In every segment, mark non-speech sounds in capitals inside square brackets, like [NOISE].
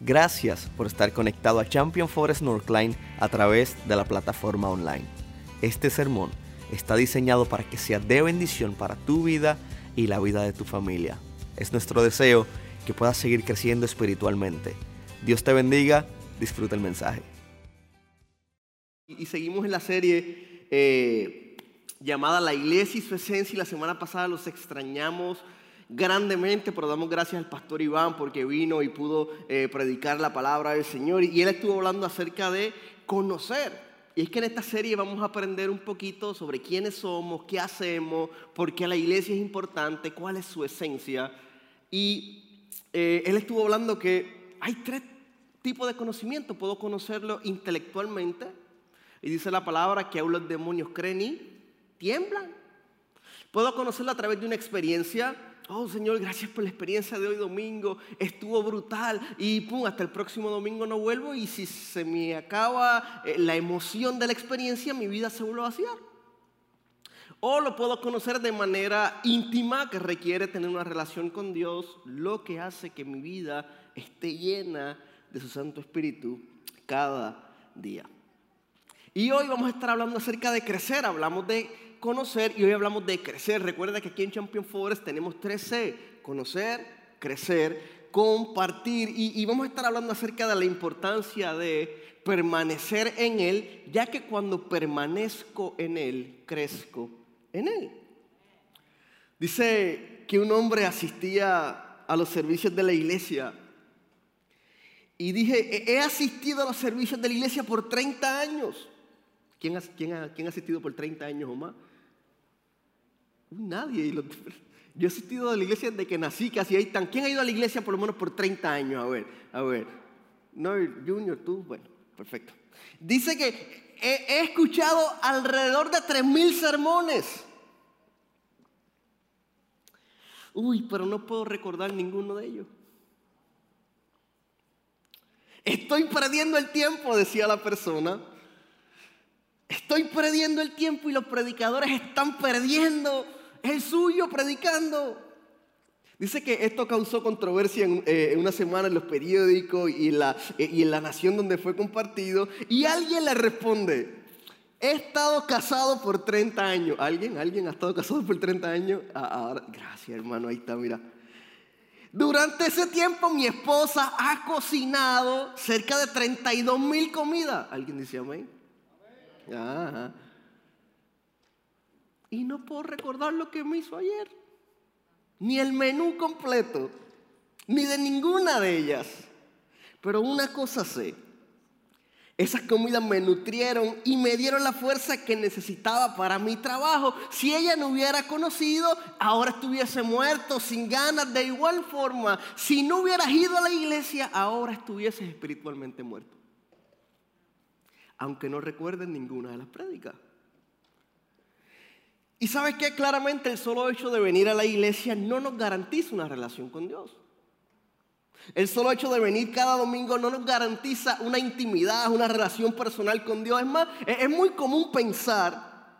Gracias por estar conectado a Champion Forest Northline a través de la plataforma online. Este sermón está diseñado para que sea de bendición para tu vida y la vida de tu familia. Es nuestro deseo que puedas seguir creciendo espiritualmente. Dios te bendiga, disfruta el mensaje. Y seguimos en la serie eh, llamada La Iglesia y su Esencia y la semana pasada los extrañamos grandemente, pero damos gracias al pastor Iván porque vino y pudo eh, predicar la palabra del Señor. Y él estuvo hablando acerca de conocer. Y es que en esta serie vamos a aprender un poquito sobre quiénes somos, qué hacemos, por qué la iglesia es importante, cuál es su esencia. Y eh, él estuvo hablando que hay tres tipos de conocimiento. Puedo conocerlo intelectualmente. Y dice la palabra que aún los demonios creen y tiemblan. Puedo conocerlo a través de una experiencia Oh Señor, gracias por la experiencia de hoy domingo. Estuvo brutal. Y pum, hasta el próximo domingo no vuelvo. Y si se me acaba eh, la emoción de la experiencia, mi vida se vuelve a vaciar. O lo puedo conocer de manera íntima, que requiere tener una relación con Dios, lo que hace que mi vida esté llena de su Santo Espíritu cada día. Y hoy vamos a estar hablando acerca de crecer. Hablamos de conocer y hoy hablamos de crecer. Recuerda que aquí en Champion Forest tenemos 3C, conocer, crecer, compartir y, vamos a estar hablando acerca de la importancia de permanecer en Él, ya que cuando permanezco en Él, crezco en Él. Dice que un hombre asistía a los servicios de la iglesia y dije, he asistido a los servicios de la iglesia por 30 años. ¿Quién ha, quién ha asistido por 30 años o más? Nadie. [LAUGHS] Yo he asistido a la iglesia desde que nací, casi ahí están. ¿Quién ha ido a la iglesia por lo menos por 30 años? A ver, a ver. No, Junior, tú, bueno, perfecto. Dice que he, escuchado alrededor de 3.000 sermones. Uy, pero no puedo recordar ninguno de ellos. Estoy perdiendo el tiempo, decía la persona. Estoy perdiendo el tiempo y los predicadores están perdiendo el suyo predicando. Dice que esto causó controversia en, eh, una semana en los periódicos y en, la, eh, y en la nación donde fue compartido. Y alguien le responde, he estado casado por 30 años. ¿Alguien? ¿Alguien ha estado casado por 30 años? Ah, gracias hermano, ahí está, mira. Durante ese tiempo mi esposa ha cocinado cerca de 32 mil comidas. ¿Alguien dice amén? Y no puedo recordar lo que me hizo ayer. Ni el menú completo. Ni de ninguna de ellas. Pero una cosa sé. Esas comidas me nutrieron y me dieron la fuerza que necesitaba para mi trabajo. Si ella no hubiera conocido, ahora estuviese muerto, sin ganas, de igual forma. Si no hubieras ido a la iglesia, ahora estuvieses espiritualmente muerto. Aunque no recuerden ninguna de las prédicas. Y sabes que claramente el solo hecho de venir a la iglesia no nos garantiza una relación con Dios. El solo hecho de venir cada domingo no nos garantiza una intimidad, una relación personal con Dios. Es más, es muy común pensar,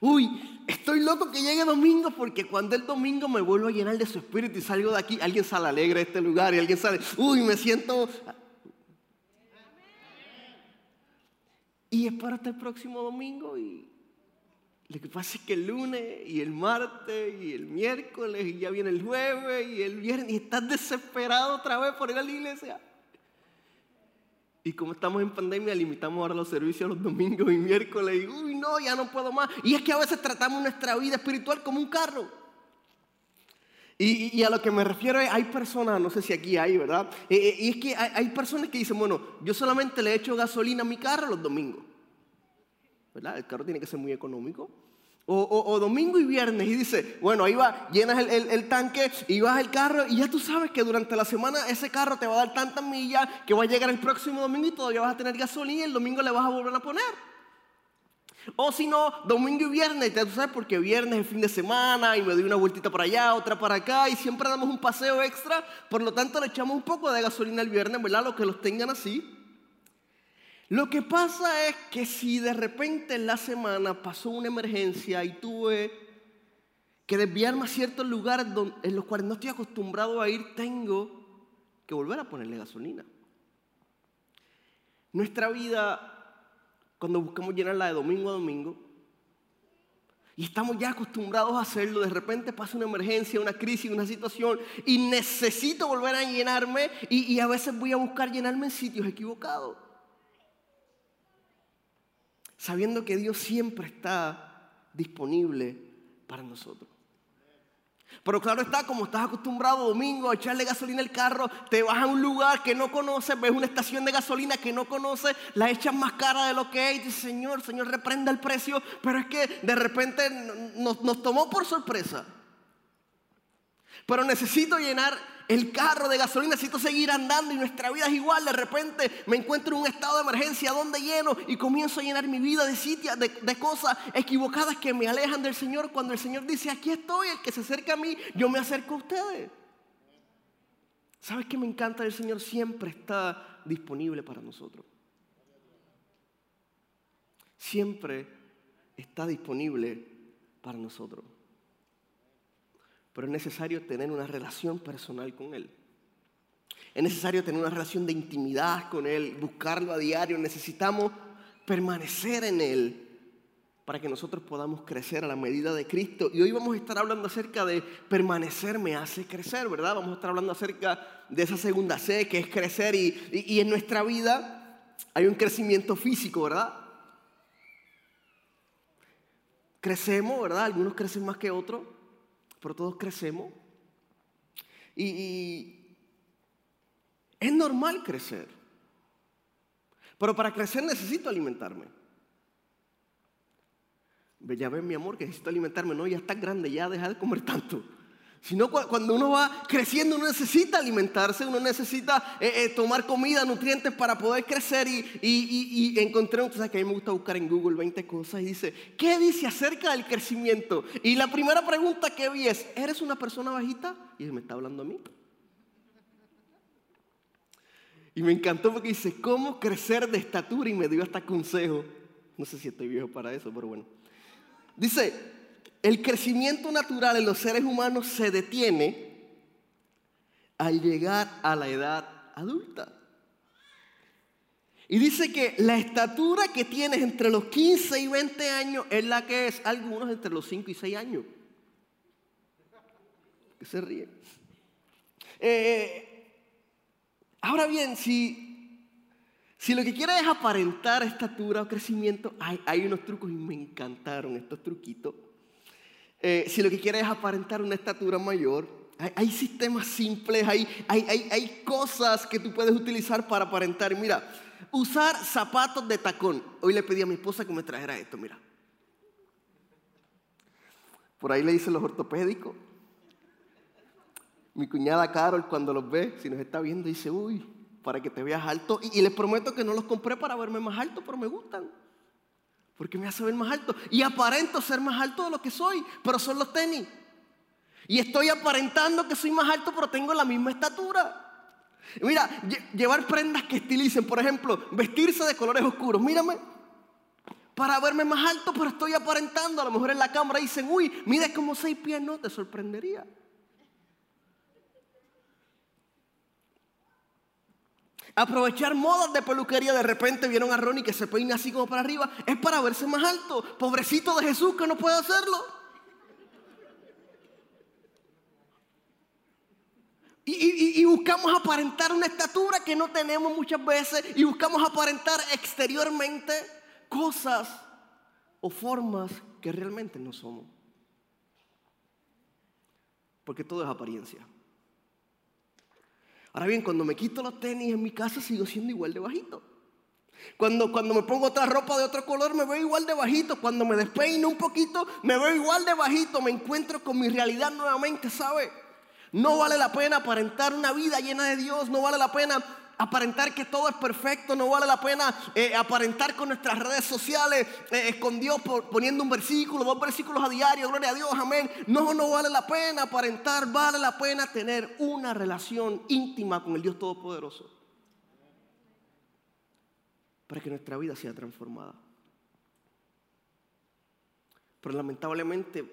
uy, estoy loco que llegue domingo porque cuando el domingo me vuelvo a llenar de su espíritu y salgo de aquí, alguien sale alegre de este lugar y alguien sale, uy, me siento... es para el próximo domingo y lo que pasa es que el lunes y el martes y el miércoles y ya viene el jueves y el viernes y estás desesperado otra vez por ir a la iglesia. Y como estamos en pandemia, limitamos ahora los servicios los domingos y miércoles y uy, no, ya no puedo más. Y es que a veces tratamos nuestra vida espiritual como un carro. Y, a lo que me refiero es, hay personas, no sé si aquí hay, ¿verdad? Eh, eh, y es que hay personas que dicen, bueno, yo solamente le echo gasolina a mi carro los domingos. El carro tiene que ser muy económico. O, domingo y viernes y dice, bueno, ahí va, llenas el, tanque y vas el carro y ya tú sabes que durante la semana ese carro te va a dar tantas millas que va a llegar el próximo domingo y todavía vas a tener gasolina y el domingo le vas a volver a poner. O si no, domingo y viernes, ya tú sabes porque viernes es fin de semana y me doy una vueltita para allá, otra para acá y siempre damos un paseo extra, por lo tanto le echamos un poco de gasolina el viernes, ¿verdad? Los que los tengan así. Lo que pasa es que si de repente en la semana pasó una emergencia y tuve que desviarme a ciertos lugares en los cuales no estoy acostumbrado a ir, tengo que volver a ponerle gasolina. Nuestra vida, cuando buscamos llenarla de domingo a domingo, y estamos ya acostumbrados a hacerlo, de repente pasa una emergencia, una crisis, una situación, y necesito volver a llenarme, y, y a veces voy a buscar llenarme en sitios equivocados. Sabiendo que Dios siempre está disponible para nosotros. Pero claro está, como estás acostumbrado domingo a echarle gasolina al carro, te vas a un lugar que no conoces, ves una estación de gasolina que no conoces, la echas más cara de lo que es y Señor, Señor, reprenda el precio, pero es que de repente nos, nos tomó por sorpresa. Pero necesito llenar el carro de gasolina, necesito seguir andando y nuestra vida es igual. De repente me encuentro en un estado de emergencia donde lleno y comienzo a llenar mi vida de sitios, de, de, cosas equivocadas que me alejan del Señor. Cuando el Señor dice, aquí estoy, el que se acerca a mí, yo me acerco a ustedes. ¿Sabes qué me encanta del Señor? Siempre está disponible para nosotros. Siempre está disponible para nosotros pero es necesario tener una relación personal con Él. Es necesario tener una relación de intimidad con Él, buscarlo a diario. Necesitamos permanecer en Él para que nosotros podamos crecer a la medida de Cristo. Y hoy vamos a estar hablando acerca de permanecer me hace crecer, ¿verdad? Vamos a estar hablando acerca de esa segunda C, que es crecer. Y, y, y en nuestra vida hay un crecimiento físico, ¿verdad? Crecemos, ¿verdad? Algunos crecen más que otros pero todos crecemos. Y, es normal crecer. Pero para crecer necesito alimentarme. Ya ven mi amor que necesito alimentarme. No, ya estás grande, ya deja de comer tanto. Sino cuando uno va creciendo, uno necesita alimentarse, uno necesita eh, eh, tomar comida, nutrientes para poder crecer. Y, y, y, encontré, un sabes que a mí me gusta buscar en Google 20 cosas y dice, ¿qué dice acerca del crecimiento? Y la primera pregunta que vi es, ¿eres una persona bajita? Y me está hablando a mí. Y me encantó porque dice, ¿cómo crecer de estatura? Y me dio hasta consejo. No sé si estoy viejo para eso, pero bueno. Dice, el crecimiento natural en los seres humanos se detiene al llegar a la edad adulta. Y dice que la estatura que tienes entre los 15 y 20 años es la que es algunos entre los 5 y 6 años. Que se ríe. Eh, ahora bien, si, si lo que quieres es aparentar estatura o crecimiento, hay, hay unos trucos y me encantaron estos truquitos eh, si lo que quieres es aparentar una estatura mayor, hay, sistemas simples, hay, hay, hay, cosas que tú puedes utilizar para aparentar. Mira, usar zapatos de tacón. Hoy le pedí a mi esposa que me trajera esto, mira. Por ahí le dicen los ortopédicos. Mi cuñada Carol cuando los ve, si nos está viendo, dice, uy, para que te veas alto. Y, y les prometo que no los compré para verme más alto, pero me gustan. Porque me hace ver más alto. Y aparento ser más alto de lo que soy, pero son los tenis. Y estoy aparentando que soy más alto, pero tengo la misma estatura. Mira, llevar prendas que estilicen, por ejemplo, vestirse de colores oscuros. Mírame, para verme más alto, pero estoy aparentando. A lo mejor en la cámara dicen, uy, mide como seis pies, no, te sorprendería. Aprovechar modas de peluquería, de repente vieron a Ronnie que se peina así como para arriba, es para verse más alto. Pobrecito de Jesús que no puede hacerlo. Y, y, y, buscamos aparentar una estatura que no tenemos muchas veces y buscamos aparentar exteriormente cosas o formas que realmente no somos. Porque todo es apariencia. Ahora bien, cuando me quito los tenis en mi casa sigo siendo igual de bajito. Cuando, cuando me pongo otra ropa de otro color me veo igual de bajito. Cuando me despeino un poquito me veo igual de bajito. Me encuentro con mi realidad nuevamente, ¿sabe? No vale la pena aparentar una vida llena de Dios. No vale la pena aparentar que todo es perfecto, no vale la pena eh, aparentar con nuestras redes sociales, eh, con poniendo un versículo, dos versículos a diario, gloria a Dios, amén. No, no vale la pena aparentar, vale la pena tener una relación íntima con el Dios Todopoderoso. Para que nuestra vida sea transformada. Pero lamentablemente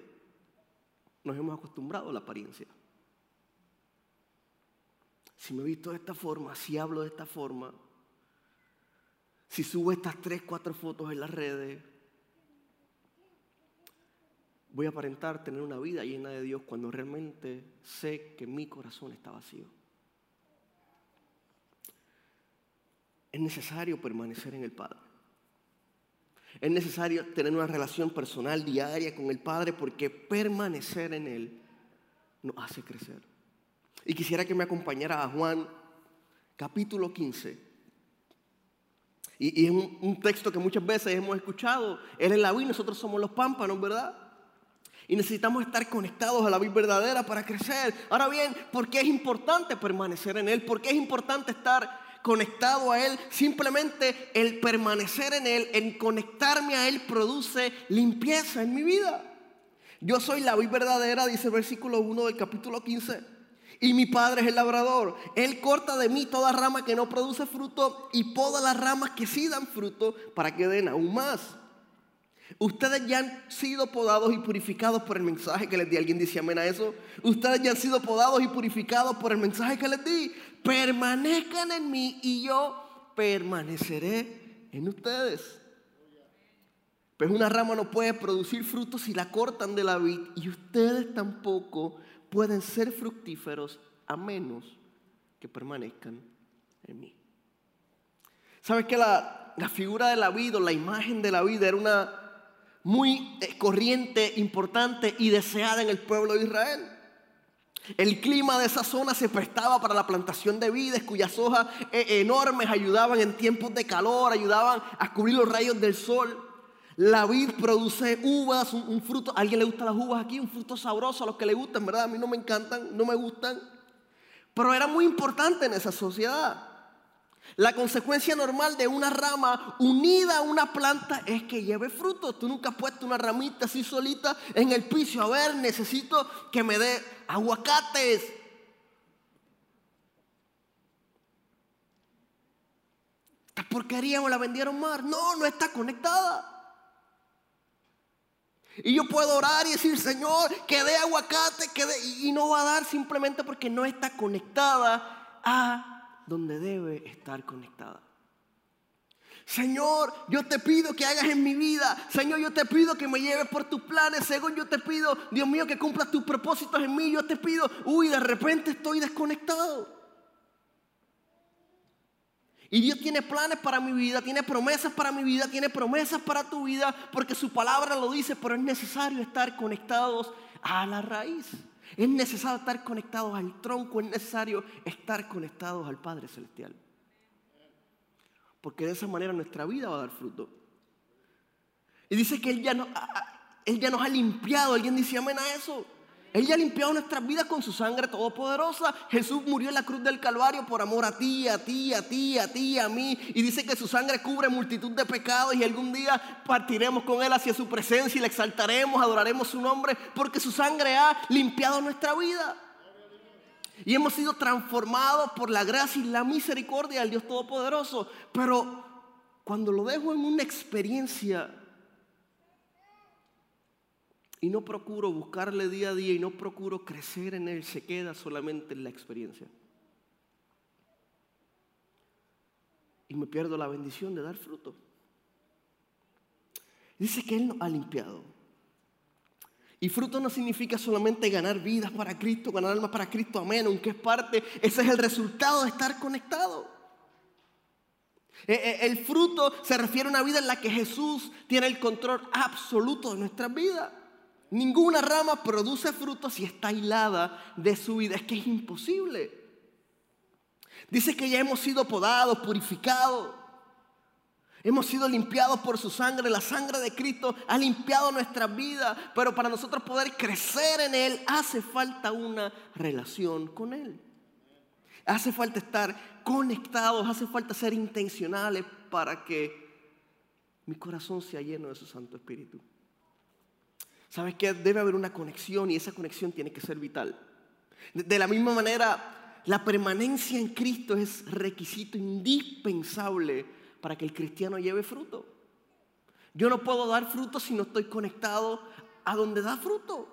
nos hemos acostumbrado a la apariencia. Si me visto de esta forma, si hablo de esta forma, si subo estas tres, cuatro fotos en las redes, voy a aparentar tener una vida llena de Dios cuando realmente sé que mi corazón está vacío. Es necesario permanecer en el Padre. Es necesario tener una relación personal diaria con el Padre porque permanecer en Él nos hace crecer. Y quisiera que me acompañara a Juan capítulo 15. Y, es un, texto que muchas veces hemos escuchado. Él es la vid, nosotros somos los pámpanos, ¿verdad? Y necesitamos estar conectados a la vid verdadera para crecer. Ahora bien, ¿por qué es importante permanecer en Él? ¿Por qué es importante estar conectado a Él, simplemente el permanecer en Él, en conectarme a Él, produce limpieza en mi vida. Yo soy la vid verdadera, dice el versículo 1 del capítulo 15. Y mi padre es el labrador. Él corta de mí toda rama que no produce fruto y poda las ramas que sí dan fruto para que den aún más. Ustedes ya han sido podados y purificados por el mensaje que les di. ¿Alguien dice amén a eso? Ustedes ya han sido podados y purificados por el mensaje que les di. Permanezcan en mí y yo permaneceré en ustedes. Pues una rama no puede producir frutos si la cortan de la vid y ustedes tampoco pueden ser fructíferos a menos que permanezcan en mí. ¿Sabes que la, figura de la vid o la imagen de la vida era una muy eh, corriente, importante y deseada en el pueblo de Israel. El clima de esa zona se prestaba para la plantación de vides cuyas hojas eh, enormes ayudaban en tiempos de calor, ayudaban a cubrir los rayos del sol. La vid produce uvas, un, fruto. ¿A alguien le gustan las uvas aquí? Un fruto sabroso a los que le gustan, ¿verdad? A mí no me encantan, no me gustan. Pero era muy importante en esa sociedad. La consecuencia normal de una rama unida a una planta es que lleve fruto. Tú nunca has puesto una ramita así solita en el piso. A ver, necesito que me dé aguacates. Esta porquería me la vendieron más. No, no está conectada. Y yo puedo orar y decir, Señor, que dé aguacate, que dé... Y no va a dar simplemente porque no está conectada a donde debe estar conectada. Señor, yo te pido que hagas en mi vida. Señor, yo te pido que me lleves por tus planes. Según yo te pido, Dios mío, que cumplas tus propósitos en mí. Yo te pido, uy, de repente estoy desconectado. Y Dios tiene planes para mi vida, tiene promesas para mi vida, tiene promesas para tu vida, porque su palabra lo dice, pero es necesario estar conectados a la raíz. Es necesario estar conectados al tronco, es necesario estar conectados al Padre Celestial. Porque de esa manera nuestra vida va a dar fruto. Y dice que Él ya, nos ha limpiado. ¿Alguien dice amén a eso? Él ya ha limpiado nuestras vidas con su sangre todopoderosa. Jesús murió en la cruz del Calvario por amor a ti, a ti, a ti, a ti, a mí. Y dice que su sangre cubre multitud de pecados y algún día partiremos con Él hacia su presencia y le exaltaremos, adoraremos su nombre, porque su sangre ha limpiado nuestra vida. Y hemos sido transformados por la gracia y la misericordia del Dios Todopoderoso. Pero cuando lo dejo en una experiencia y no procuro buscarle día a día y no procuro crecer en él, se queda solamente en la experiencia. Y me pierdo la bendición de dar fruto. Dice que Él nos ha limpiado. Y fruto no significa solamente ganar vidas para Cristo, ganar almas para Cristo, amén, aunque es parte, ese es el resultado de estar conectado. E, e, el fruto se refiere a una vida en la que Jesús tiene el control absoluto de nuestras vidas. Ninguna rama produce fruto si está aislada de su vida. Es que es imposible. Dice que ya hemos sido podados, purificados. Hemos sido limpiados por su sangre. La sangre de Cristo ha limpiado nuestras vidas. Pero para nosotros poder crecer en Él hace falta una relación con Él. Hace falta estar conectados, hace falta ser intencionales para que mi corazón sea lleno de su Santo Espíritu. ¿Sabes qué? Debe haber una conexión y esa conexión tiene que ser vital. De la misma manera, la permanencia en Cristo es requisito indispensable para que el cristiano lleve fruto. Yo no puedo dar fruto si no estoy conectado a donde da fruto.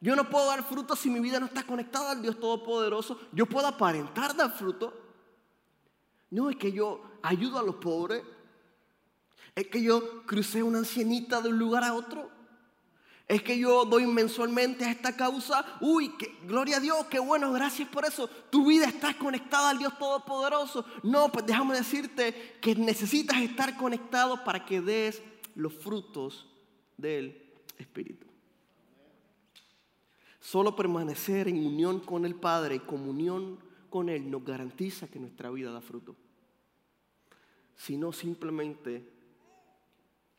Yo no puedo dar fruto si mi vida no está conectada al Dios Todopoderoso. Yo puedo aparentar dar fruto. No es que yo ayudo a los pobres. Es que yo crucé una ancianita de un lugar a otro. Es que yo doy mensualmente a esta causa. Uy, gloria a Dios, qué bueno, gracias por eso. Tu vida está conectada al Dios Todopoderoso. No, pues déjame decirte que necesitas estar conectado para que des los frutos del Espíritu. Solo permanecer en unión con el Padre y comunión con Él nos garantiza que nuestra vida da fruto. Si no, simplemente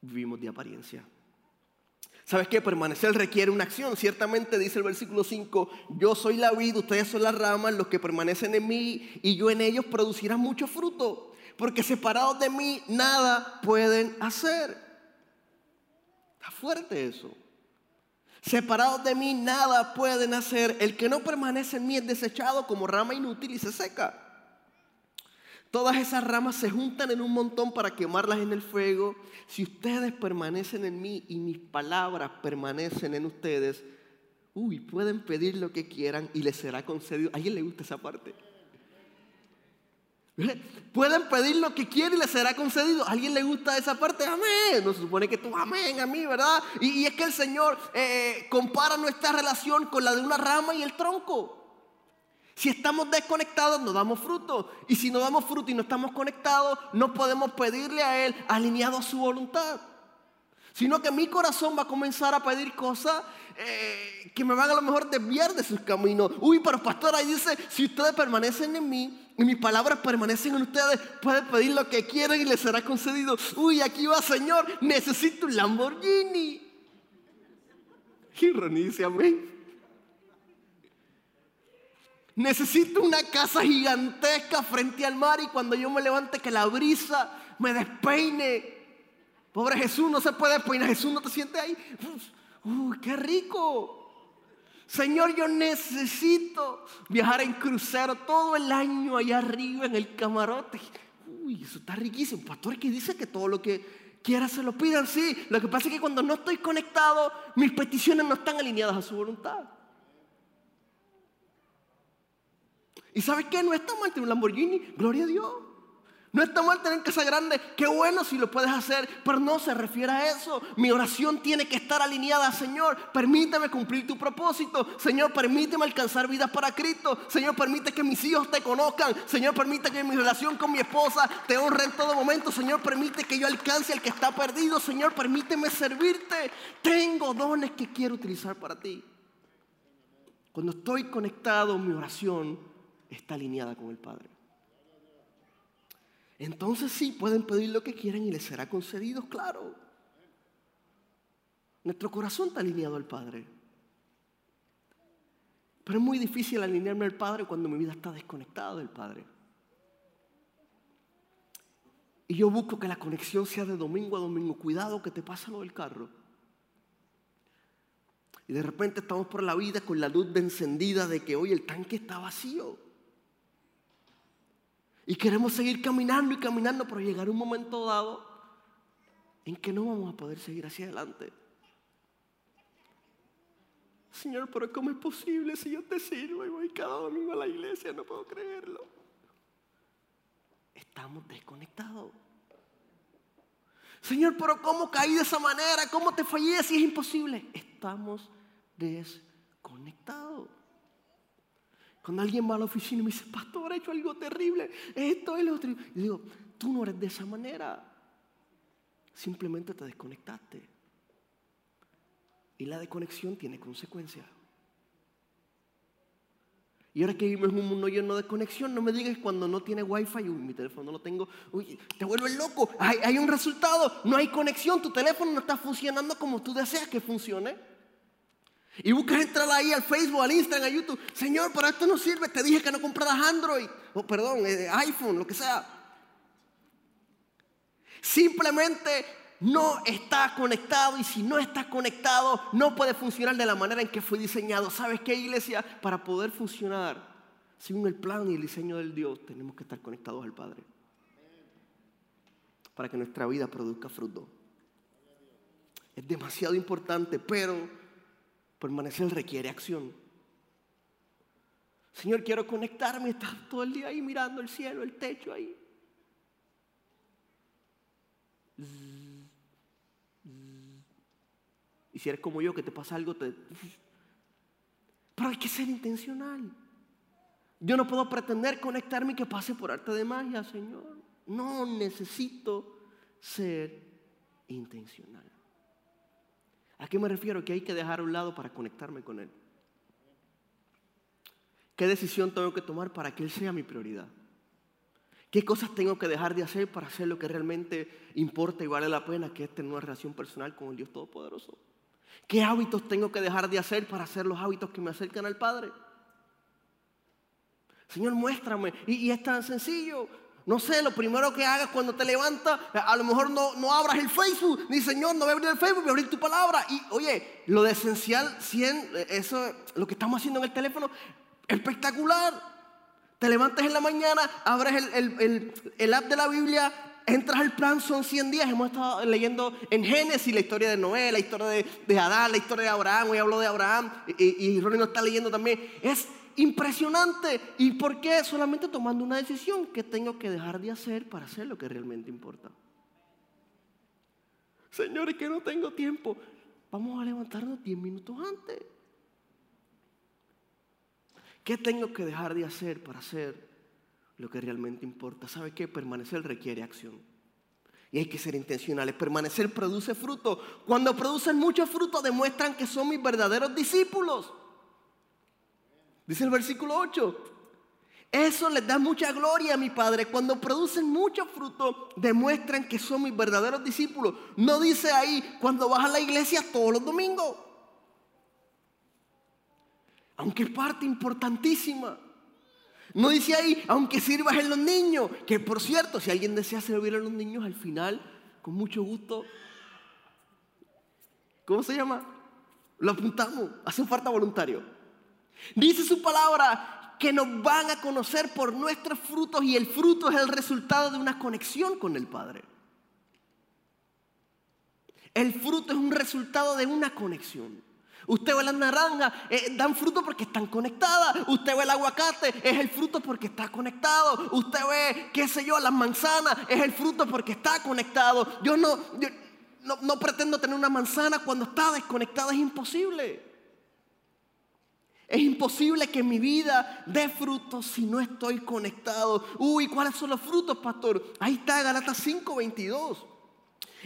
vivimos de apariencia. ¿Sabes qué? Permanecer requiere una acción. Ciertamente dice el versículo 5, yo soy la vida, ustedes son las ramas, los que permanecen en mí y yo en ellos producirán mucho fruto. Porque separados de mí nada pueden hacer. Está fuerte eso. Separados de mí nada pueden hacer. El que no permanece en mí es desechado como rama inútil y se seca. Todas esas ramas se juntan en un montón para quemarlas en el fuego. Si ustedes permanecen en mí y mis palabras permanecen en ustedes, uy, pueden pedir lo que quieran y les será concedido. ¿A alguien le gusta esa parte? Pueden pedir lo que quieran y les será concedido. ¿A alguien le gusta esa parte? Amén. No se supone que tú, amén a mí, ¿verdad? Y, es que el Señor eh, compara nuestra relación con la de una rama y el tronco. Si estamos desconectados, no damos fruto. Y si no damos fruto y no estamos conectados, no podemos pedirle a Él alineado a su voluntad. Sino que mi corazón va a comenzar a pedir cosas eh, que me van a lo mejor desviar de sus caminos. Uy, pero pastor, ahí dice, si ustedes permanecen en mí y mis palabras permanecen en ustedes, pueden pedir lo que quieran y les será concedido. Uy, aquí va, Señor, necesito un Lamborghini. Y Ronnie amén. Necesito una casa gigantesca frente al mar y cuando yo me levante que la brisa me despeine. Pobre Jesús, no se puede despeinar. Jesús no te siente ahí. Uy, qué rico. Señor, yo necesito viajar en crucero todo el año allá arriba en el camarote. Uy, eso está riquísimo. Pastor que dice que todo lo que quiera se lo pidan. Sí, lo que pasa es que cuando no estoy conectado, mis peticiones no están alineadas a su voluntad. ¿Y sabes qué? No está mal tener un Lamborghini, gloria a Dios. No está mal tener casa grande, qué bueno si lo puedes hacer, pero no se refiere a eso. Mi oración tiene que estar alineada, Señor, permíteme cumplir tu propósito. Señor, permíteme alcanzar vidas para Cristo. Señor, permite que mis hijos te conozcan. Señor, permite que mi relación con mi esposa te honre en todo momento. Señor, permite que yo alcance al que está perdido. Señor, permíteme servirte. Tengo dones que quiero utilizar para ti. Cuando estoy conectado, mi oración está alineada con el Padre. Entonces sí, pueden pedir lo que quieran y les será concedido, claro. Nuestro corazón está alineado al Padre. Pero es muy difícil alinearme al Padre cuando mi vida está desconectada del Padre. Y yo busco que la conexión sea de domingo a domingo. Cuidado que te pasa lo del carro. Y de repente estamos por la vida con la luz encendida de que hoy el tanque está vacío. Y queremos seguir caminando y caminando, pero llegar un momento dado en que no vamos a poder seguir hacia adelante. Señor, pero ¿cómo es posible si yo te sirvo y voy cada domingo a la iglesia? No puedo creerlo. Estamos desconectados. Señor, pero ¿cómo caí de esa manera? ¿Cómo te fallé si es imposible? Estamos desconectados. Cuando alguien va a la oficina y me dice, pastor, hecho algo terrible, esto es lo otro. Y digo, tú no eres de esa manera. Simplemente te desconectaste. Y la desconexión tiene consecuencias. Y ahora que vivimos en un mundo lleno de conexión, no me digas cuando no tiene wifi, uy, mi teléfono no lo tengo, uy, te vuelves loco, hay, hay un resultado, no hay conexión, tu teléfono no está funcionando como tú deseas que funcione. Y buscas entrar ahí al Facebook, al Instagram, a YouTube. Señor, para esto no sirve. Te dije que no compraras Android. O perdón, eh, iPhone, lo que sea. Simplemente no está conectado. Y si no está conectado, no puede funcionar de la manera en que fue diseñado. ¿Sabes qué, iglesia? Para poder funcionar según el plan y el diseño del Dios, tenemos que estar conectados al Padre. Para que nuestra vida produzca fruto. Es demasiado importante, pero Permanecer requiere acción. Señor, quiero conectarme, estar todo el día ahí mirando el cielo, el techo ahí. Y si eres como yo, que te pasa algo, te... Pero hay que ser intencional. Yo no puedo pretender conectarme y que pase por arte de magia, Señor. No necesito ser intencional. ¿A qué me refiero? Que hay que dejar a un lado para conectarme con Él. ¿Qué decisión tengo que tomar para que Él sea mi prioridad? ¿Qué cosas tengo que dejar de hacer para hacer lo que realmente importa y vale la pena, que es tener una relación personal con el Dios Todopoderoso? ¿Qué hábitos tengo que dejar de hacer para hacer los hábitos que me acercan al Padre? Señor, muéstrame. Y, es tan sencillo. No sé, lo primero que hagas cuando te levantas, a lo mejor no, no abras el Facebook, ni Señor, no voy a abrir el Facebook, voy a abrir tu palabra. Y oye, lo de esencial 100, eso, lo que estamos haciendo en el teléfono, espectacular. Te levantas en la mañana, abres el, el app de la Biblia, entras al plan, son 100 días. Hemos estado leyendo en Génesis la historia de Noé, la historia de, Adán, la historia de Abraham. Hoy hablo de Abraham y, y Ronnie nos está leyendo también. Es impresionante. ¿Y por qué? Solamente tomando una decisión que tengo que dejar de hacer para hacer lo que realmente importa. Señores, que no tengo tiempo. Vamos a levantarnos 10 minutos antes. ¿Qué tengo que dejar de hacer para hacer lo que realmente importa? ¿Sabe qué? Permanecer requiere acción. Y hay que ser intencionales. Permanecer produce fruto. Cuando producen mucho fruto demuestran que son mis verdaderos discípulos. Dice el versículo 8. Eso les da mucha gloria a mi Padre. Cuando producen mucho fruto, demuestran que son mis verdaderos discípulos. No dice ahí cuando vas a la iglesia todos los domingos. Aunque es parte importantísima. No dice ahí, aunque sirvas en los niños. Que por cierto, si alguien desea servir a los niños al final, con mucho gusto. ¿Cómo se llama? Lo apuntamos. Hace falta voluntario. Dice su palabra que nos van a conocer por nuestros frutos y el fruto es el resultado de una conexión con el Padre. El fruto es un resultado de una conexión. Usted ve las naranjas, eh, dan fruto porque están conectadas. Usted ve el aguacate, es el fruto porque está conectado. Usted ve, qué sé yo, las manzanas, es el fruto porque está conectado. Yo no, no, no pretendo tener una manzana cuando está desconectada, es imposible. Es imposible que mi vida dé frutos si no estoy conectado. Uy, ¿cuáles son los frutos, pastor? Ahí está Galatas 5:22.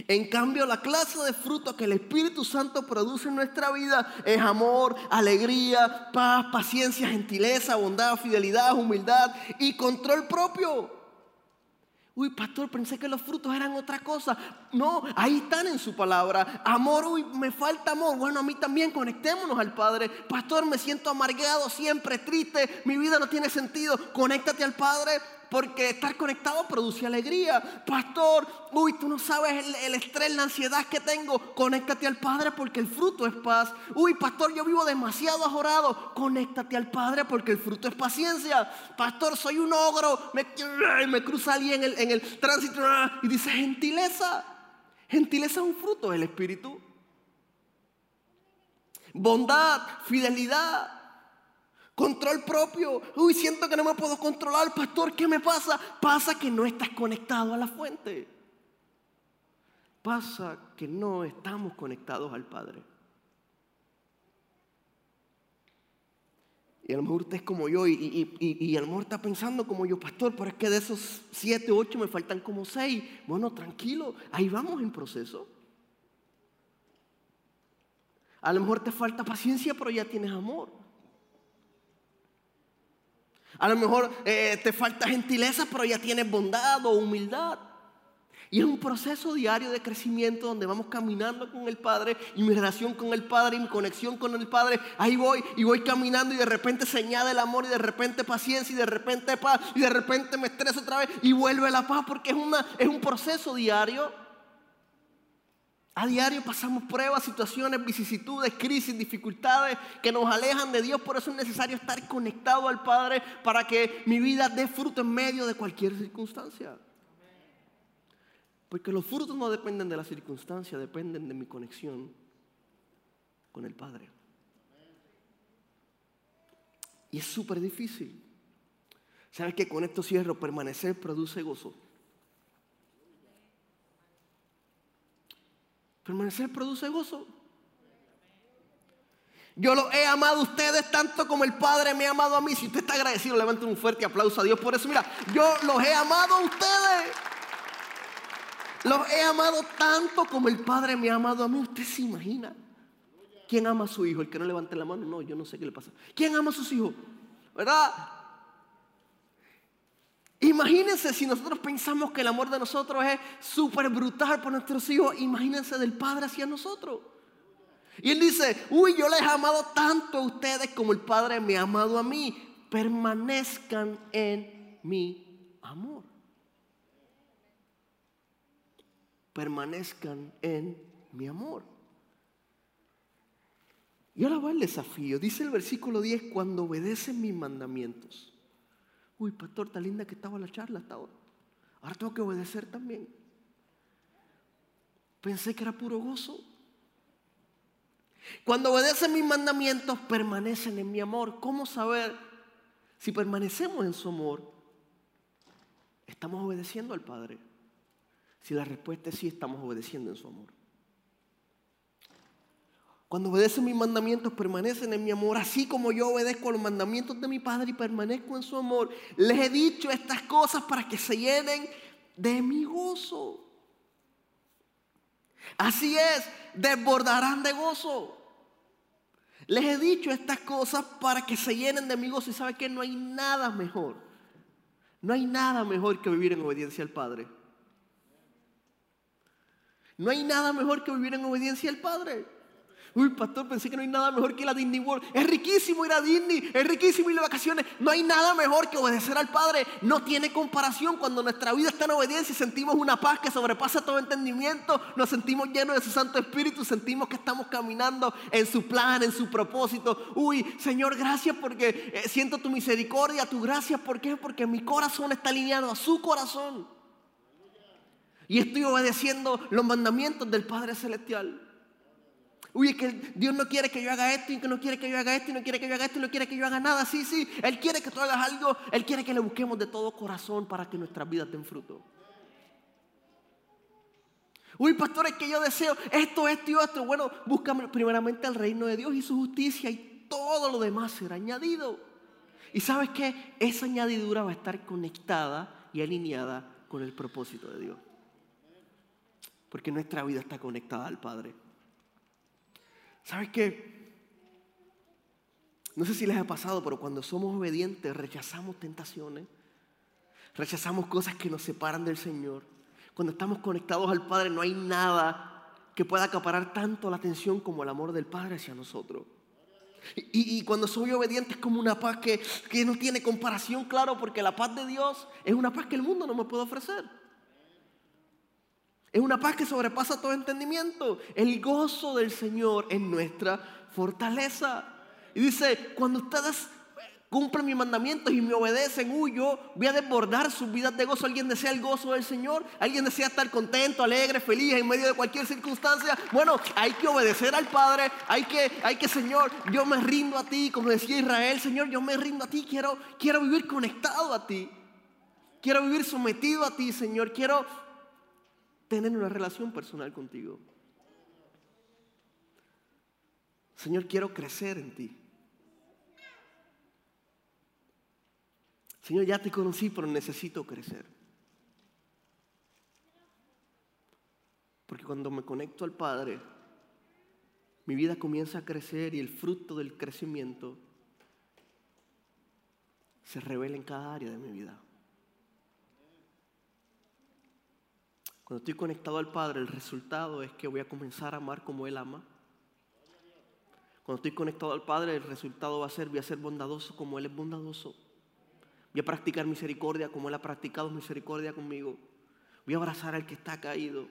En cambio, la clase de frutos que el Espíritu Santo produce en nuestra vida es amor, alegría, paz, paciencia, gentileza, bondad, fidelidad, humildad y control propio. Uy, pastor, pensé que los frutos eran otra cosa. No, ahí están en su palabra. Amor, uy, me falta amor. Bueno, a mí también conectémonos al Padre. Pastor, me siento amargado, siempre triste. Mi vida no tiene sentido. Conéctate al Padre porque estar conectado produce alegría. Pastor, uy, tú no sabes el, estrés, la ansiedad que tengo. Conéctate al Padre porque el fruto es paz. Uy, pastor, yo vivo demasiado ajorado. Conéctate al Padre porque el fruto es paciencia. Pastor, soy un ogro. Me, me cruza alguien en el, en el tránsito y dice gentileza. Gentileza es un fruto del Espíritu. Bondad, fidelidad, Control propio. Uy, siento que no me puedo controlar, pastor. ¿Qué me pasa? Pasa que no estás conectado a la fuente. Pasa que no estamos conectados al Padre. Y a lo mejor usted es como yo y, y, a lo mejor está pensando como yo, pastor, pero es que de esos siete, ocho me faltan como seis. Bueno, tranquilo, ahí vamos en proceso. A lo mejor te falta paciencia, pero ya tienes amor. A lo mejor eh, te falta gentileza, pero ya tienes bondad o humildad. Y es un proceso diario de crecimiento donde vamos caminando con el Padre y mi relación con el Padre y mi conexión con el Padre. Ahí voy y voy caminando y de repente se añade el amor y de repente paciencia y de repente paz y de repente me estreso otra vez y vuelve la paz porque es, es un proceso diario. A diario pasamos pruebas, situaciones, vicisitudes, crisis, dificultades que nos alejan de Dios. Por eso es necesario estar conectado al Padre para que mi vida dé fruto en medio de cualquier circunstancia. Porque los frutos no dependen de la circunstancia, dependen de mi conexión con el Padre. Y es súper difícil. ¿Sabes que con esto cierro? Permanecer produce gozo. Permanecer produce gozo. Yo los he amado a ustedes tanto como el Padre me ha amado a mí. Si usted está agradecido, levante un fuerte aplauso a Dios por eso. Mira, yo los he amado a ustedes. Los he amado tanto como el Padre me ha amado a mí. Usted se imagina. ¿Quién ama a su hijo? El que no levante la mano. No, yo no sé qué le pasa. ¿Quién ama a sus hijos? ¿Verdad? Imagínense si nosotros pensamos que el amor de nosotros es súper brutal por nuestros hijos. Imagínense del Padre hacia nosotros. Y él dice, uy, yo les he amado tanto a ustedes como el Padre me ha amado a mí. Permanezcan en mi amor. Permanezcan en mi amor. Y ahora va el desafío. Dice el versículo 10, cuando obedecen mis mandamientos. Uy, pastor, tan linda que estaba la charla hasta ahora. Ahora tengo que obedecer también. Pensé que era puro gozo. Cuando obedecen mis mandamientos, permanecen en mi amor. ¿Cómo saber si permanecemos en su amor? ¿Estamos obedeciendo al Padre? Si la respuesta es sí, estamos obedeciendo en su amor. Cuando obedecen mis mandamientos, permanecen en mi amor, así como yo obedezco a los mandamientos de mi Padre y permanezco en su amor. Les he dicho estas cosas para que se llenen de mi gozo. Así es, desbordarán de gozo. Les he dicho estas cosas para que se llenen de mi gozo y sabe que no hay nada mejor. No hay nada mejor que vivir en obediencia al Padre. No hay nada mejor que vivir en obediencia al Padre. Uy, pastor, pensé que no hay nada mejor que la Disney World. Es riquísimo ir a Disney, es riquísimo ir de vacaciones. No hay nada mejor que obedecer al Padre. No tiene comparación cuando nuestra vida está en obediencia y sentimos una paz que sobrepasa todo entendimiento. Nos sentimos llenos de su Santo Espíritu, sentimos que estamos caminando en su plan, en su propósito. Uy, Señor, gracias porque eh, siento tu misericordia, tu gracia. ¿Por qué? Porque mi corazón está alineado a su corazón. Y estoy obedeciendo los mandamientos del Padre Celestial. Uy, es que Dios no quiere que yo haga esto y que no quiere que yo haga esto y no quiere que yo haga esto y no quiere que yo haga nada. Sí, sí, Él quiere que tú hagas algo. Él quiere que le busquemos de todo corazón para que nuestras vidas den fruto. Uy, pastor, es que yo deseo esto, esto y esto. Bueno, búscame primeramente el reino de Dios y su justicia y todo lo demás será añadido. Y sabes que esa añadidura va a estar conectada y alineada con el propósito de Dios. Porque nuestra vida está conectada al Padre. ¿Sabes qué? No sé si les ha pasado, pero cuando somos obedientes rechazamos tentaciones, rechazamos cosas que nos separan del Señor. Cuando estamos conectados al Padre no hay nada que pueda acaparar tanto la atención como el amor del Padre hacia nosotros. Y, cuando soy obediente es como una paz que, que no tiene comparación, claro, porque la paz de Dios es una paz que el mundo no me puede ofrecer. Es una paz que sobrepasa todo entendimiento. El gozo del Señor es nuestra fortaleza. Y dice, cuando ustedes cumplen mis mandamientos y me obedecen, uy, yo voy a desbordar sus vidas de gozo. ¿Alguien desea el gozo del Señor? ¿Alguien desea estar contento, alegre, feliz en medio de cualquier circunstancia? Bueno, hay que obedecer al Padre, hay que, hay que, Señor, yo me rindo a ti, como decía Israel, Señor, yo me rindo a ti, quiero, quiero vivir conectado a ti. Quiero vivir sometido a ti, Señor. Quiero tener una relación personal contigo. Señor, quiero crecer en ti. Señor, ya te conocí, pero necesito crecer. Porque cuando me conecto al Padre, mi vida comienza a crecer y el fruto del crecimiento se revela en cada área de mi vida. Cuando estoy conectado al Padre, el resultado es que voy a comenzar a amar como Él ama. Cuando estoy conectado al Padre, el resultado va a ser, voy a ser bondadoso como Él es bondadoso. Voy a practicar misericordia como Él ha practicado misericordia conmigo. Voy a abrazar al que está caído.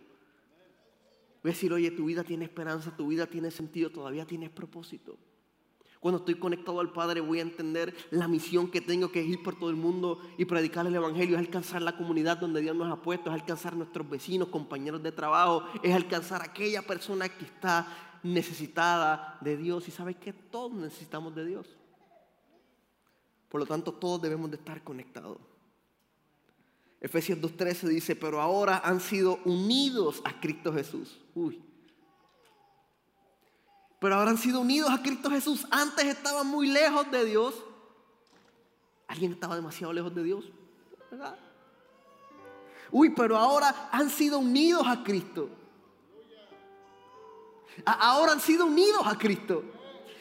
Voy a decir, oye, tu vida tiene esperanza, tu vida tiene sentido, todavía tienes propósito. Cuando estoy conectado al Padre voy a entender la misión que tengo que ir por todo el mundo y predicar el Evangelio. Es alcanzar la comunidad donde Dios nos ha puesto, es alcanzar nuestros vecinos, compañeros de trabajo, es alcanzar aquella persona que está necesitada de Dios. Y sabes que todos necesitamos de Dios. Por lo tanto, todos debemos de estar conectados. Efesios 2.13 dice, pero ahora han sido unidos a Cristo Jesús. Uy. Pero han sido unidos a Cristo Jesús. Antes estaban muy lejos de Dios. ¿Alguien estaba demasiado lejos de Dios? ¿Verdad? Uy, pero ahora han sido unidos a Cristo. Ahora han sido unidos a Cristo.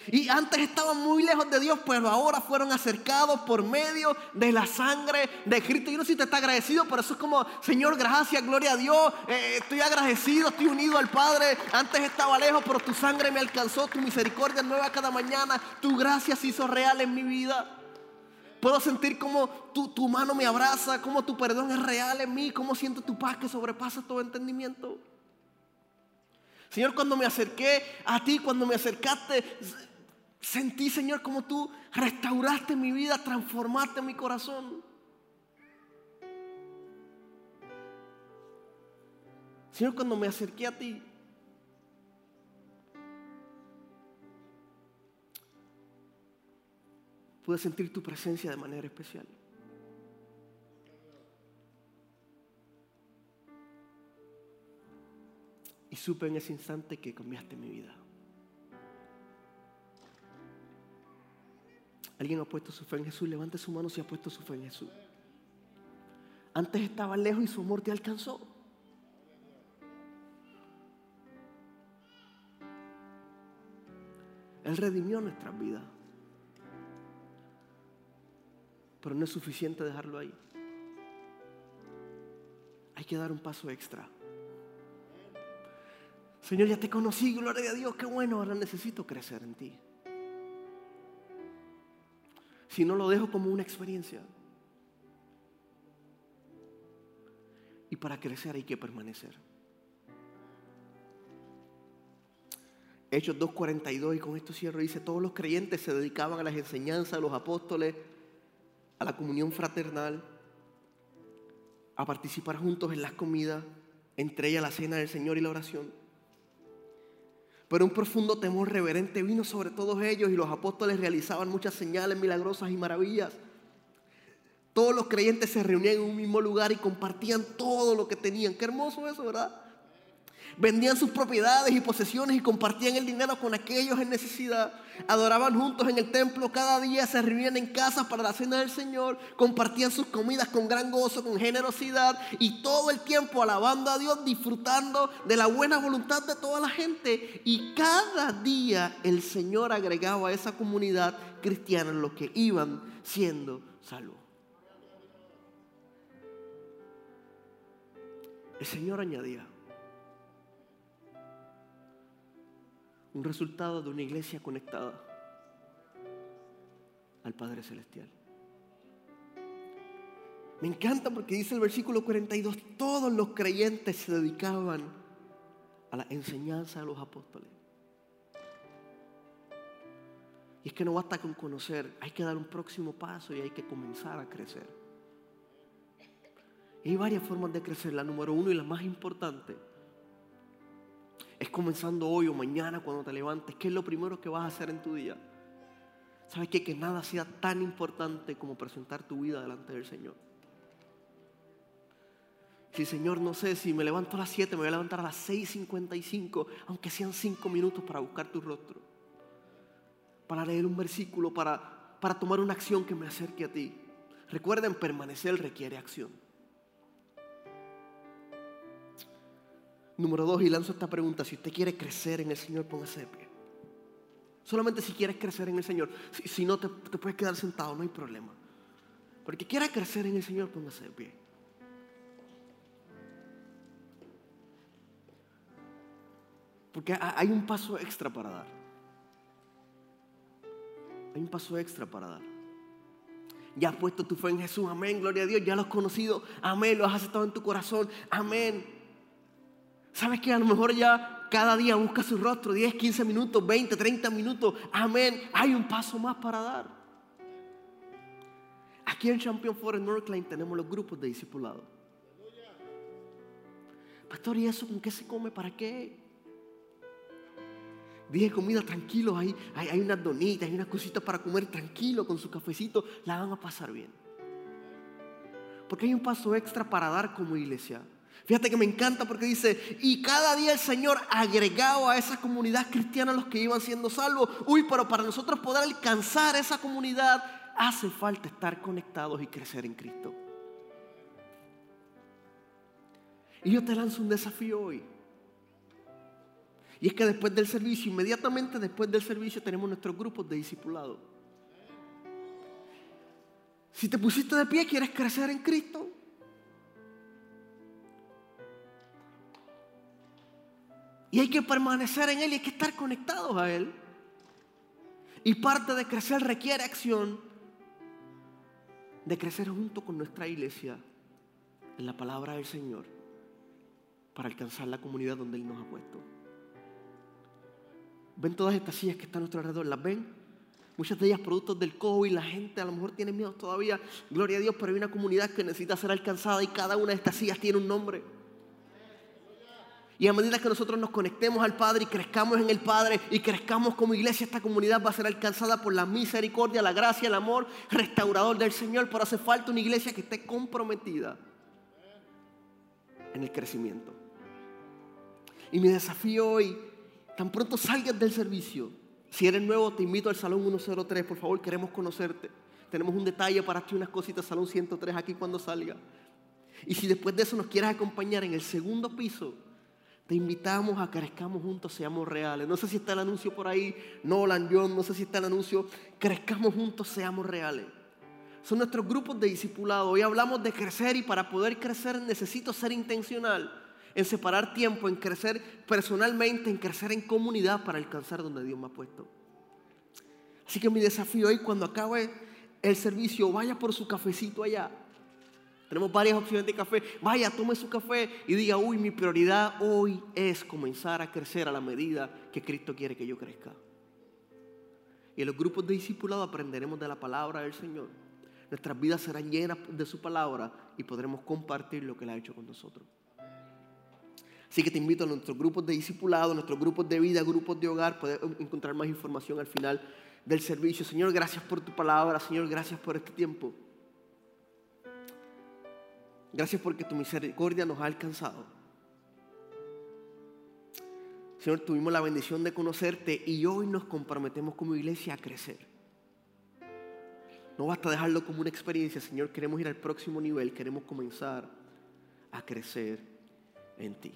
Y antes estaban muy lejos de Dios, pero ahora fueron acercados por medio de la sangre de Cristo. Yo no sé si te está agradecido, pero eso es como, Señor, gracias, gloria a Dios. Eh, estoy agradecido, estoy unido al Padre. Antes estaba lejos, pero tu sangre me alcanzó, tu misericordia nueva cada mañana, tu gracia se hizo real en mi vida. Puedo sentir como tu, mano me abraza, como tu perdón es real en mí, como siento tu paz que sobrepasa todo entendimiento. Señor, cuando me acerqué a ti, cuando me acercaste, Sentí, Señor, como tú restauraste mi vida, transformaste mi corazón. Señor, cuando me acerqué a ti, pude sentir tu presencia de manera especial. Y supe en ese instante que cambiaste mi vida. ¿Alguien ha puesto su fe en Jesús? Levante su mano si ha puesto su fe en Jesús. Antes estaba lejos y su amor te alcanzó. Él redimió nuestras vidas. Pero no es suficiente dejarlo ahí. Hay que dar un paso extra. Señor, ya te conocí, gloria a Dios, qué bueno, ahora necesito crecer en ti si no lo dejo como una experiencia. Y para crecer hay que permanecer. Hechos 2.42 y con esto cierro, dice, todos los creyentes se dedicaban a las enseñanzas de los apóstoles, a la comunión fraternal, a participar juntos en las comidas, entre ellas la cena del Señor y la oración. Pero un profundo temor reverente vino sobre todos ellos y los apóstoles realizaban muchas señales milagrosas y maravillas. Todos los creyentes se reunían en un mismo lugar y compartían todo lo que tenían. Qué hermoso eso, ¿verdad? Vendían sus propiedades y posesiones y compartían el dinero con aquellos en necesidad. Adoraban juntos en el templo cada día, se reunían en casas para la cena del Señor, compartían sus comidas con gran gozo, con generosidad y todo el tiempo alabando a Dios, disfrutando de la buena voluntad de toda la gente. Y cada día el Señor agregaba a esa comunidad cristiana los que iban siendo salvos. El Señor añadía, un resultado de una iglesia conectada al Padre Celestial. Me encanta porque dice el versículo 42, todos los creyentes se dedicaban a la enseñanza de los apóstoles. Y es que no basta con conocer, hay que dar un próximo paso y hay que comenzar a crecer. Y hay varias formas de crecer. La número uno y la más importante es comenzando hoy o mañana cuando te levantes. ¿Qué es lo primero que vas a hacer en tu día? ¿Sabes qué? Que nada sea tan importante como presentar tu vida delante del Señor. Si Señor, no sé, si me levanto a las 7, me voy a levantar a las 6.55, aunque sean 5 minutos para buscar tu rostro. Para leer un versículo, para, para tomar una acción que me acerque a ti. Recuerden, permanecer requiere acción. Número dos, y lanzo esta pregunta, si usted quiere crecer en el Señor, póngase de pie. Solamente si quieres crecer en el Señor. Si, no, te, te, puedes quedar sentado, no hay problema. Porque quiera crecer en el Señor, póngase de pie. Porque hay un paso extra para dar. Hay un paso extra para dar. Ya has puesto tu fe en Jesús, amén, gloria a Dios. Ya lo has conocido, amén, lo has aceptado en tu corazón, amén. ¿Sabes que a lo mejor ya cada día busca su rostro, 10, 15 minutos, 20, 30 minutos? Amén. Hay un paso más para dar. Aquí en Champion Forest Northline tenemos los grupos de discipulado. Pastor, ¿y eso con qué se come? ¿Para qué? Dije comida tranquilo, hay, hay, hay unas donitas, hay unas cositas para comer tranquilo con su cafecito, la van a pasar bien. Porque hay un paso extra para dar como iglesia. Fíjate que me encanta porque dice, y cada día el Señor agregado a esa comunidad cristiana los que iban siendo salvos. Uy, pero para nosotros poder alcanzar esa comunidad hace falta estar conectados y crecer en Cristo. Y yo te lanzo un desafío hoy. Y es que después del servicio, inmediatamente después del servicio, tenemos nuestros grupos de discipulado. Si te pusiste de pie, quieres crecer en Cristo. Y hay que permanecer en Él y hay que estar conectados a Él. Y parte de crecer requiere acción, de crecer junto con nuestra iglesia en la palabra del Señor para alcanzar la comunidad donde Él nos ha puesto. ¿Ven todas estas sillas que están a nuestro alrededor? ¿Las ven? Muchas de ellas productos del COVID, la gente a lo mejor tiene miedo todavía. Gloria a Dios, pero hay una comunidad que necesita ser alcanzada y cada una de estas sillas tiene un nombre. Y a medida que nosotros nos conectemos al Padre y crezcamos en el Padre y crezcamos como iglesia, esta comunidad va a ser alcanzada por la misericordia, la gracia, el amor restaurador del Señor. Pero hace falta una iglesia que esté comprometida en el crecimiento. Y mi desafío hoy, tan pronto salgas del servicio, si eres nuevo, te invito al Salón 103, por favor, queremos conocerte. Tenemos un detalle para ti, unas cositas, Salón 103, aquí cuando salga. Y si después de eso nos quieres acompañar en el segundo piso, te invitamos a que crezcamos juntos, seamos reales. No sé si está el anuncio por ahí, Nolan, John, no sé si está el anuncio, crezcamos juntos, seamos reales. Son nuestros grupos de discipulado. Hoy hablamos de crecer y para poder crecer necesito ser intencional en separar tiempo, en crecer personalmente, en crecer en comunidad para alcanzar donde Dios me ha puesto. Así que mi desafío hoy, cuando acabe el servicio, vaya por su cafecito allá. Tenemos varias opciones de café. Vaya, tome su café y diga, uy, mi prioridad hoy es comenzar a crecer a la medida que Cristo quiere que yo crezca. Y en los grupos de discipulado aprenderemos de la palabra del Señor. Nuestras vidas serán llenas de su palabra y podremos compartir lo que Él ha hecho con nosotros. Así que te invito a nuestros grupos de discipulado, nuestros grupos de vida, grupos de hogar. Puedes encontrar más información al final del servicio. Señor, gracias por tu palabra. Señor, gracias por este tiempo. Gracias porque tu misericordia nos ha alcanzado. Señor, tuvimos la bendición de conocerte y hoy nos comprometemos como iglesia a crecer. No basta dejarlo como una experiencia, Señor, queremos ir al próximo nivel, queremos comenzar a crecer en ti.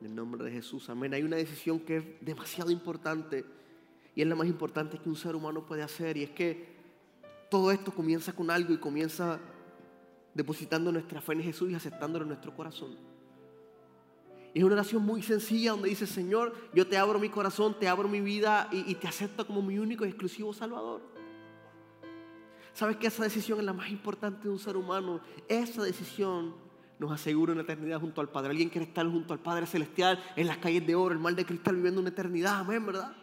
En el nombre de Jesús, amén. Hay una decisión que es demasiado importante y es la más importante que un ser humano puede hacer y es que todo esto comienza con algo y comienza depositando nuestra fe en Jesús y aceptándolo en nuestro corazón. Y es una oración muy sencilla donde dice, Señor, yo te abro mi corazón, te abro mi vida y, te acepto como mi único y exclusivo Salvador. ¿Sabes que esa decisión es la más importante de un ser humano? Esa decisión nos asegura una eternidad junto al Padre. Alguien quiere estar junto al Padre Celestial en las calles de oro, el mal de cristal, viviendo una eternidad. Amén, ¿verdad?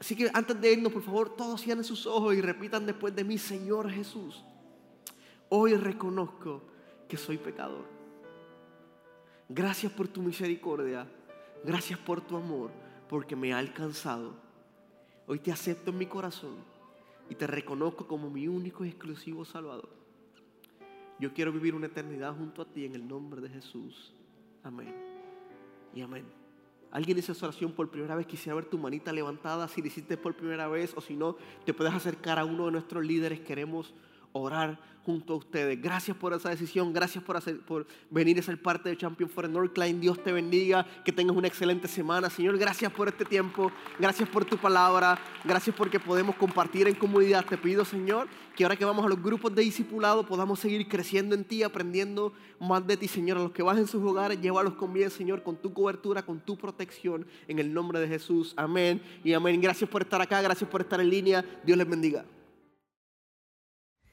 Así que antes de irnos, por favor, todos cierren sus ojos y repitan después de mí, Señor Jesús, hoy reconozco que soy pecador. Gracias por tu misericordia, gracias por tu amor, porque me ha alcanzado. Hoy te acepto en mi corazón y te reconozco como mi único y exclusivo Salvador. Yo quiero vivir una eternidad junto a ti en el nombre de Jesús. Amén. Y amén. Alguien hizo esa oración por primera vez, quisiera ver tu manita levantada, si lo hiciste por primera vez o si no, te puedes acercar a uno de nuestros líderes. Queremos orar junto a ustedes. Gracias por esa decisión, gracias por, hacer, por venir a ser parte de Champion for Northline. Dios te bendiga, que tengas una excelente semana. Señor, gracias por este tiempo, gracias por tu palabra, gracias porque podemos compartir en comunidad. Te pido, Señor, que ahora que vamos a los grupos de discipulado podamos seguir creciendo en ti, aprendiendo más de ti, Señor. A los que vas en sus hogares, llévalos con bien, Señor, con tu cobertura, con tu protección, en el nombre de Jesús. Amén y amén. Gracias por estar acá, gracias por estar en línea. Dios les bendiga.